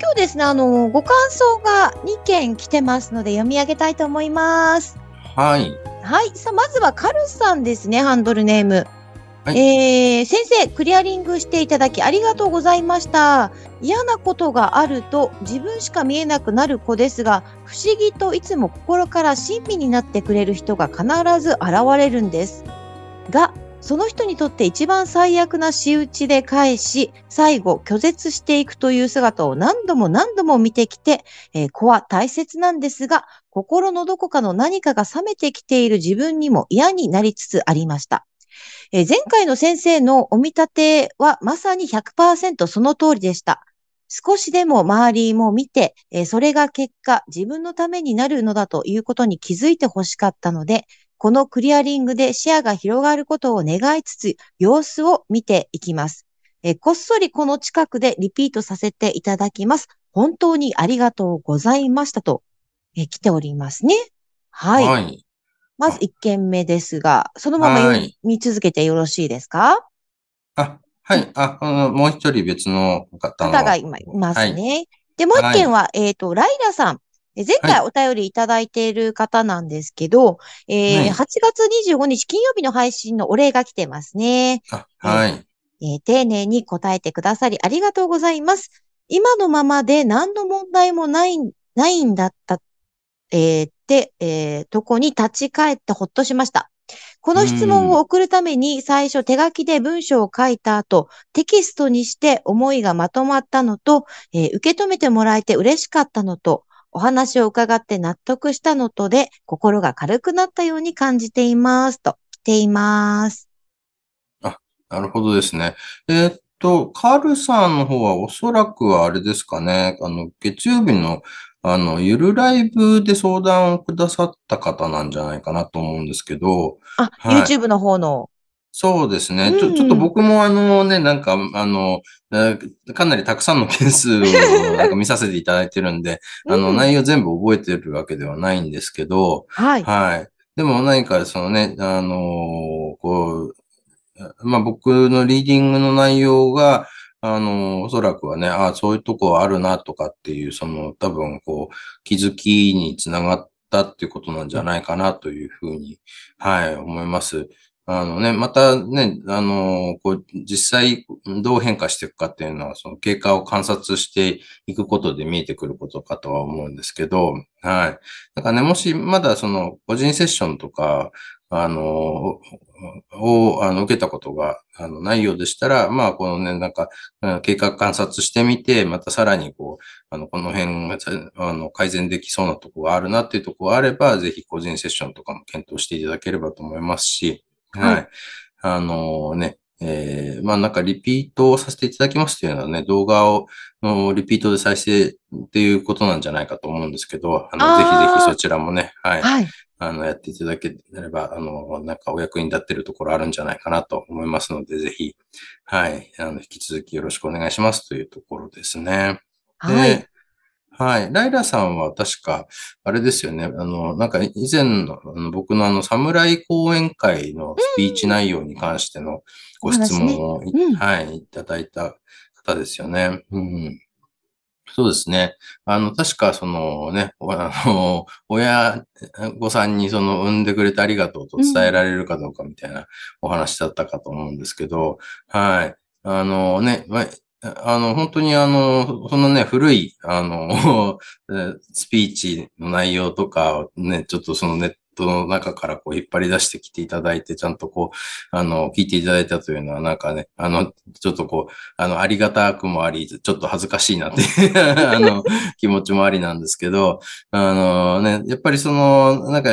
今日ですねあのご感想が2件来てますので読み上げたいと思いますはい。はい。さあ、まずはカルさんですね、ハンドルネーム。はいえー、先生、クリアリングしていただきありがとうございました。嫌なことがあると自分しか見えなくなる子ですが、不思議といつも心から親身になってくれる人が必ず現れるんです。が、その人にとって一番最悪な仕打ちで返し、最後拒絶していくという姿を何度も何度も見てきて、えー子は大切なんですが、心のどこかの何かが冷めてきている自分にも嫌になりつつありました。えー前回の先生のお見立てはまさに100%その通りでした。少しでも周りも見て、えーそれが結果自分のためになるのだということに気づいてほしかったので、このクリアリングで視野が広がることを願いつつ、様子を見ていきます。えーこっそりこの近くでリピートさせていただきます。本当にありがとうございましたと、えー来ておりますね。はい。はい。まず1件目ですが、そのまま読はいみ続けてよろしいですか？あ、はい。あ、あのもう一人別の方の。方が今いますね。で、もう1件は、えっ、と、ライラさん。え前回お便りいただいている方なんですけど、えーはい8月25日金曜日の配信のお礼が来てますね。あ、はい。えー丁寧に答えてくださりありがとうございます。今のままで何の問題もない、ないんだった、えーって、えーとこに立ち返ってほっとしました。この質問を送るために最初手書きで文章を書いた後、テキストにして思いがまとまったのと、えー受け止めてもらえて嬉しかったのと、お話を伺って納得したのとで、心が軽くなったように感じています。と、来ています。なるほどですね。えーっと、カールさんの方はおそらくはあれですかね。あの、月曜日の、あの、ゆるライブで相談をくださった方なんじゃないかなと思うんですけど、あ、はい YouTube の方の。そうですね。ちょ、うんちょっと僕もあのね、なんか、あの、えーかなりたくさんの件数を なんか見させていただいてるんで、あの、うん内容全部覚えてるわけではないんですけど、はい。はい。でも何かそのね、あのーこう、まあ僕のリーディングの内容が、あのーおそらくはね、あそういうとこあるなとかっていう、その多分こう、気づきにつながったっていうことなんじゃないかなというふうに、はい、思います。あのね、またね、あのこう、実際どう変化していくかっていうのは、その経過を観察していくことで見えてくることかとは思うんですけど、はい。なんかね、もしまだその個人セッションとか、あの、を、あの、受けたことが、あの、ないようでしたら、まあ、このね、なんか、うん経過観察してみて、またさらにこう、あの、この辺が、あの、改善できそうなとこがあるなっていうとこがあれば、ぜひ個人セッションとかも検討していただければと思いますし、はい。はいあのね、えーまあなんかリピートをさせていただきますというのはね、動画をのリピートで再生っていうことなんじゃないかと思うんですけど、あの、あーぜひぜひそちらもね、はい。はい。あの、やっていただければ、あの、なんかお役に立ってるところあるんじゃないかなと思いますので、ぜひ、はい。あの、引き続きよろしくお願いしますというところですね。はい。で、はい。ライラさんは確か、あれですよね。あの、なんか以前のあの僕のあの、侍講演会のスピーチ内容に関してのご質問を、ねうんはい、いただいた方ですよね。うん。そうですね。あの、確かそのね、おあの、親御さんにその産んでくれてありがとうと伝えられるかどうかみたいなお話だったかと思うんですけど、はい。あのね、まああの、本当にあの、そのね、古い、あの、スピーチの内容とかね、ちょっとそのネットの中からこう引っ張り出してきていただいて、ちゃんとこう、あの、聞いていただいたというのは、なんかね、あの、ちょっとこう、あの、ありがたくもあり、ちょっと恥ずかしいなって あの、気持ちもありなんですけど、あのね、やっぱりその、なんか、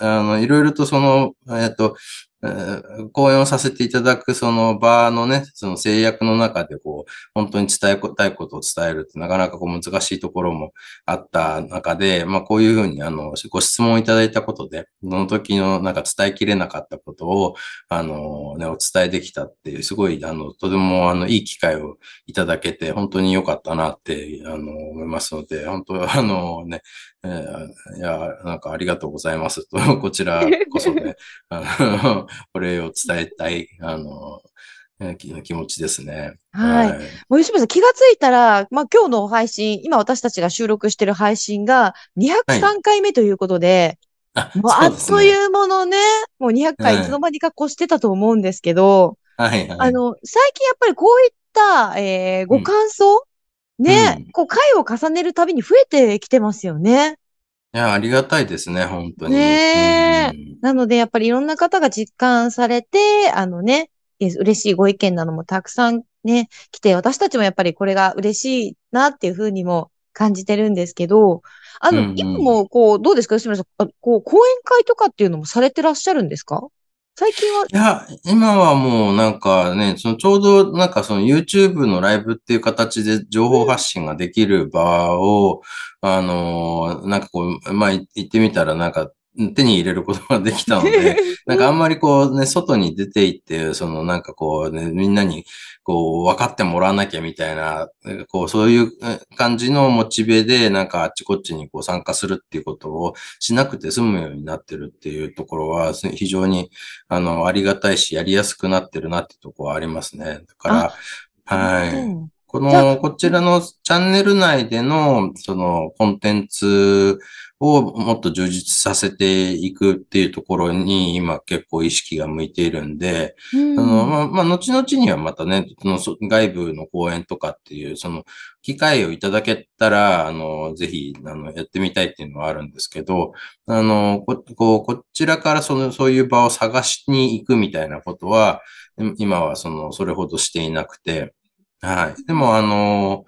あの、いろいろとその、えっと、講演をさせていただくその場のね、その制約の中でこう、本当に伝えたいことを伝えるってなかなかこう難しいところもあった中で、まあこういうふうにあの、ご質問いただいたことで、その時のなんか伝えきれなかったことを、あの、ね、お伝えできたっていう、すごい、あの、とてもあの、いい機会をいただけて、本当に良かったなって、あの、思いますので、本当あのね、えー、いや、なんかありがとうございます。と、こちらこそね、あの、お礼を伝えたい、あの、気持ちですね。はい。もう吉村さん、気がついたら、まあ今日の配信、今私たちが収録している配信が203回目ということで、はい、もうあっというものね、もう200回い。つの間にか越してたと思うんですけど、はい、はい、あの、最近やっぱりこういった、えー、ご感想、うん、ね、うん、こう回を重ねるたびに増えてきてますよね。いや、ありがたいですね、本当に。ねえ、うん。なので、やっぱりいろんな方が実感されて、あのね、嬉しいご意見なのもたくさんね、来て、私たちもやっぱりこれが嬉しいなっていうふうにも感じてるんですけど、あの、うんうん、今もこう、どうですか吉村さん、こう、講演会とかっていうのもされてらっしゃるんですか？最近は？いや、今はもうなんかね、そのちょうどなんかその YouTube のライブっていう形で情報発信ができる場を、あの、なんかこう、まあ言ってみたらなんか手に入れることができたので、なんかあんまりこうね、外に出て行って、そのなんかこうね、みんなにこう分かってもらわなきゃみたいな、こうそういう感じのモチベでなんかあっちこっちにこう参加するっていうことをしなくて済むようになってるっていうところは非常にあのありがたいしやりやすくなってるなってところはありますね。だから、はい。この、こちらのチャンネル内での、その、コンテンツをもっと充実させていくっていうところに今結構意識が向いているんで、うん、あのまあ、まあ、後々にはまたね、その外部の講演とかっていう、その機会をいただけたら、あの、ぜひ、あの、やってみたいっていうのはあるんですけど、あの、こ、ここちらからその、そういう場を探しに行くみたいなことは、今はその、それほどしていなくて、はい。でも、あの、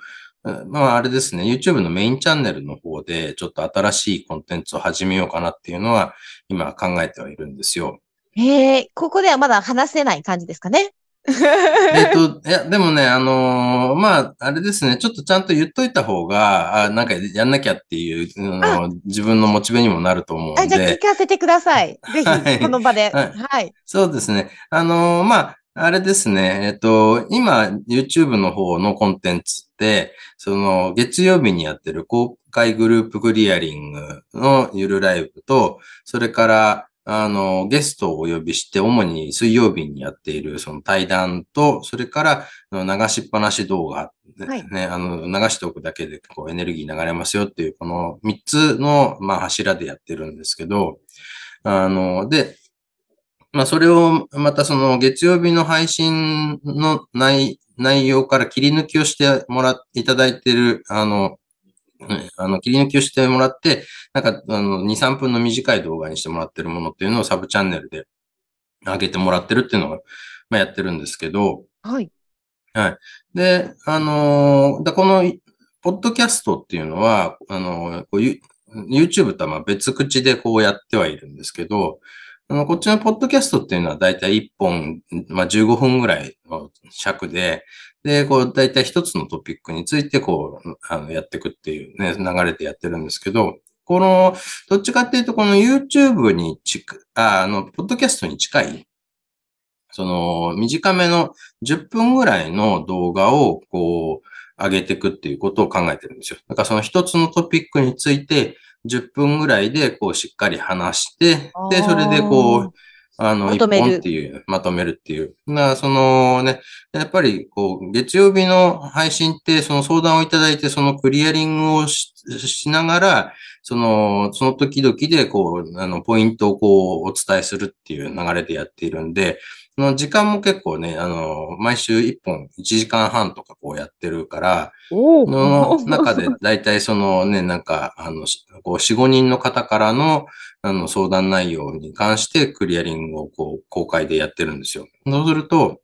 まあ、あれですね、YouTube のメインチャンネルの方で、ちょっと新しいコンテンツを始めようかなっていうのは、今考えてはいるんですよ。へえ、ここではまだ話せない感じですかね？えっと、いや、でもね、あのー、まあ、あれですね、ちょっとちゃんと言っといた方が、あなんかやんなきゃっていう、の自分のモチベにもなると思うんで。あ、じゃあ聞かせてください。ぜひ、この場で。はい。はい、そうですね。あのー、まあ、あれですね。えっと、今、YouTube の方のコンテンツって、その、月曜日にやってる公開グループクリアリングのゆるライブと、それから、あの、ゲストをお呼びして、主に水曜日にやっているその対談と、それから流しっぱなし動画、ね、はい、あの、流しておくだけでこうエネルギー流れますよっていう、この3つの、まあ、柱でやってるんですけど、あの、で、まあ、それをまたその月曜日の配信の内内容から切り抜きをしてもらっていただいている、あの、あの、切り抜きをしてもらって、なんか、あの、2、3分の短い動画にしてもらってるものっていうのをサブチャンネルで上げてもらってるっていうのを、まあ、やってるんですけど、はい。はい。で、あのだこの、ポッドキャストっていうのは、あのこう YouTube とはま別口でこうやってはいるんですけど、あ、こっちのポッドキャストっていうのはだいたい1本、まあ、15分ぐらいの尺で、で、こう、だいたい一つのトピックについて、こう、あの、やっていくっていうね、流れでやってるんですけど、この、どっちかっていうと、この YouTube に近あ、あの、ポッドキャストに近い、その、短めの10分ぐらいの動画を、こう、上げていくっていうことを考えてるんですよ。だからその一つのトピックについて、10分ぐらいで、こう、しっかり話して、で、それでこう、あの、一本っていう、まとめるっていう。な、そのね、やっぱり、こう、月曜日の配信って、その相談をいただいて、そのクリアリングをしながら、その、その時々で、こう、あの、ポイントをこう、お伝えするっていう流れでやっているんで、その時間も結構ね、あの、毎週1本1時間半とかこうやってるから、の中でだいたいそのね、なんか、あの、こう4、5人の方からの、あの、相談内容に関してクリアリングをこう、公開でやってるんですよ。そうすると、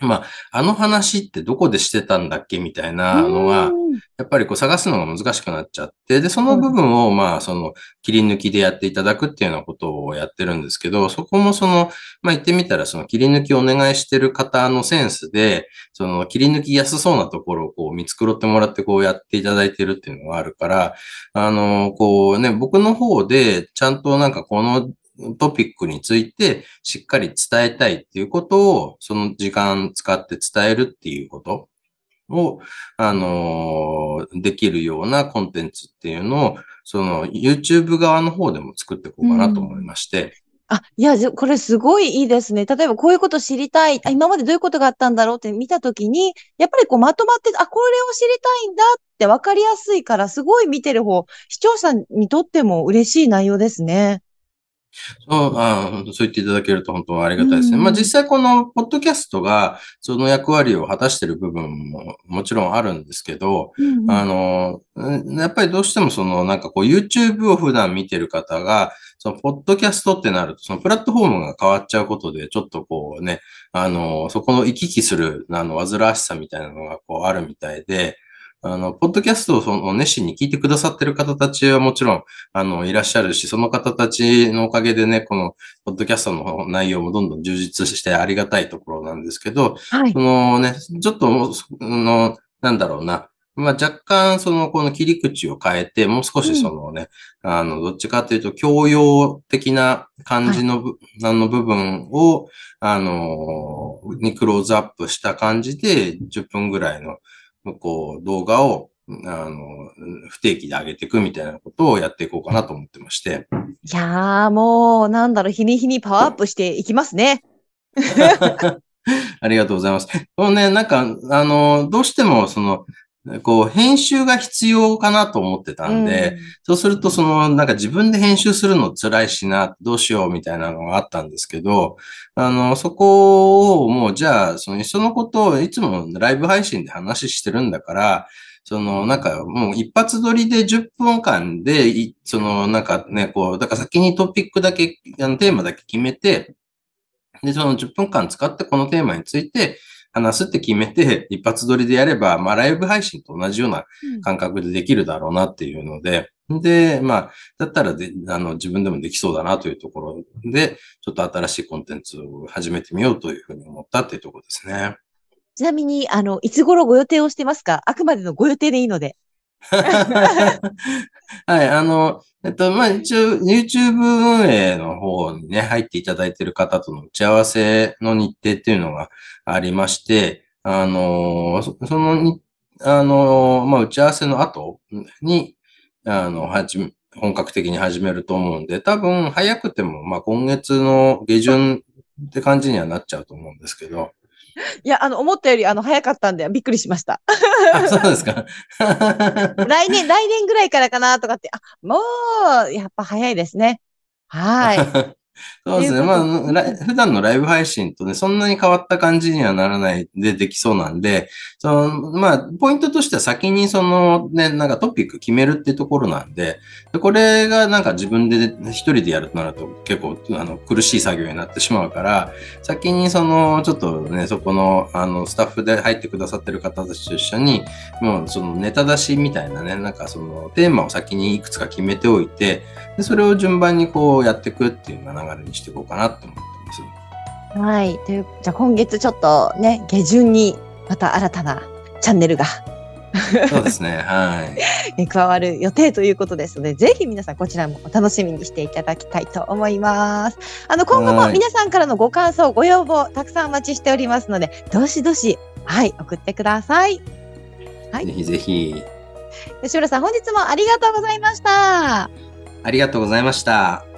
まあ、あの話ってどこでしてたんだっけみたいなのが、やっぱりこう探すのが難しくなっちゃって、で、その部分を、まあ、その、切り抜きでやっていただくっていうようなことをやってるんですけど、そこもその、まあ、言ってみたら、その切り抜きをお願いしてる方のセンスで、その、切り抜きやすそうなところをこう見繕ってもらってこうやっていただいてるっていうのがあるから、あの、こうね、僕の方で、ちゃんとなんかこのトピックについてしっかり伝えたいっていうことを、その時間使って伝えるっていうことを、あの、できるようなコンテンツっていうのを、その YouTube 側の方でも作っていこうかなと思いまして。うんあ、いや、これすごいいいですね。例えばこういうこと知りたい。あ今までどういうことがあったんだろうって見たときに、やっぱりこうまとまって、あ、これを知りたいんだって分かりやすいから、すごい見てる方、視聴者にとっても嬉しい内容ですね。そうあそう言っていただけると本当はありがたいですね。まあ実際このポッドキャストがその役割を果たしている部分ももちろんあるんですけど、うんうん、あの、やっぱりどうしてもそのなんかこう YouTube を普段見てる方が、そのポッドキャストってなるとそのプラットフォームが変わっちゃうことでちょっとこうね、あの、そこの行き来するあの煩わしさみたいなのがこうあるみたいで、あの、ポッドキャストをその熱心に聞いてくださってる方たちはもちろん、あの、いらっしゃるし、その方たちのおかげでね、この、ポッドキャストの内容もどんどん充実してありがたいところなんですけど、はい、そのね、ちょっと、の、なんだろうな、まあ、若干、その、この切り口を変えて、もう少しそのね、うん、あの、どっちかというと、教養的な感じの,、はい、あの部分を、あの、にクローズアップした感じで、10分ぐらいの、こう、動画を、あの、不定期で上げていくみたいなことをやっていこうかなと思ってまして。いやー、もう、なんだろう、日に日にパワーアップしていきますね。ありがとうございます。このね、なんか、あの、どうしても、その、こう、編集が必要かなと思ってたんで、うん、そうすると、その、なんか自分で編集するの辛いしな、どうしようみたいなのがあったんですけど、あの、そこをもう、じゃあ、その、いっそのことをいつもライブ配信で話してるんだから、その、なんか、もう一発撮りで10分間で、その、なんかね、こう、だから先にトピックだけ、あの、テーマだけ決めて、で、その10分間使ってこのテーマについて、話すって決めて、一発撮りでやれば、まあ、ライブ配信と同じような感覚でできるだろうなっていうので、うん、で、まあ、だったらで、あの、自分でもできそうだなというところで、ちょっと新しいコンテンツを始めてみようというふうに思ったっていうところですね。ちなみに、あの、いつ頃ご予定をしてますか？あくまでのご予定でいいので。はい、あの、えっと、まあ、一応、YouTube 運営の方にね、入っていただいている方との打ち合わせの日程っていうのがありまして、あの、そのに、あの、まあ、打ち合わせの後に、あの、はじ、本格的に始めると思うんで、多分早くても、まあ、今月の下旬って感じにはなっちゃうと思うんですけど。いや、あの、思ったより、あの、早かったんで、びっくりしました。あ、そうですか。来年、来年ぐらいからかなとかって、あ、もう、やっぱ早いですね。はい。そうですね。まあ、普段のライブ配信とね、そんなに変わった感じにはならないでできそうなんで、その、まあ、ポイントとしては先にそのね、なんかトピック決めるってところなんで、でこれがなんか自分で一人でやるとなると結構あの苦しい作業になってしまうから、先にその、ちょっとね、そこの、あの、スタッフで入ってくださってる方たちと一緒に、もうそのネタ出しみたいなね、なんかそのテーマを先にいくつか決めておいて、でそれを順番にこうやっていくっていう流れにしていこうかなと思ってます。はい。という、じゃあ今月ちょっとね、下旬にまた新たなチャンネルが そうですね。はい。加わる予定ということですので、ぜひ皆さんこちらもお楽しみにしていただきたいと思います。あの、今後も皆さんからのご感想、ご要望、たくさんお待ちしておりますので、どしどし、はい、送ってください。はい。ぜひぜひ。吉村さん、本日もありがとうございました。ありがとうございました。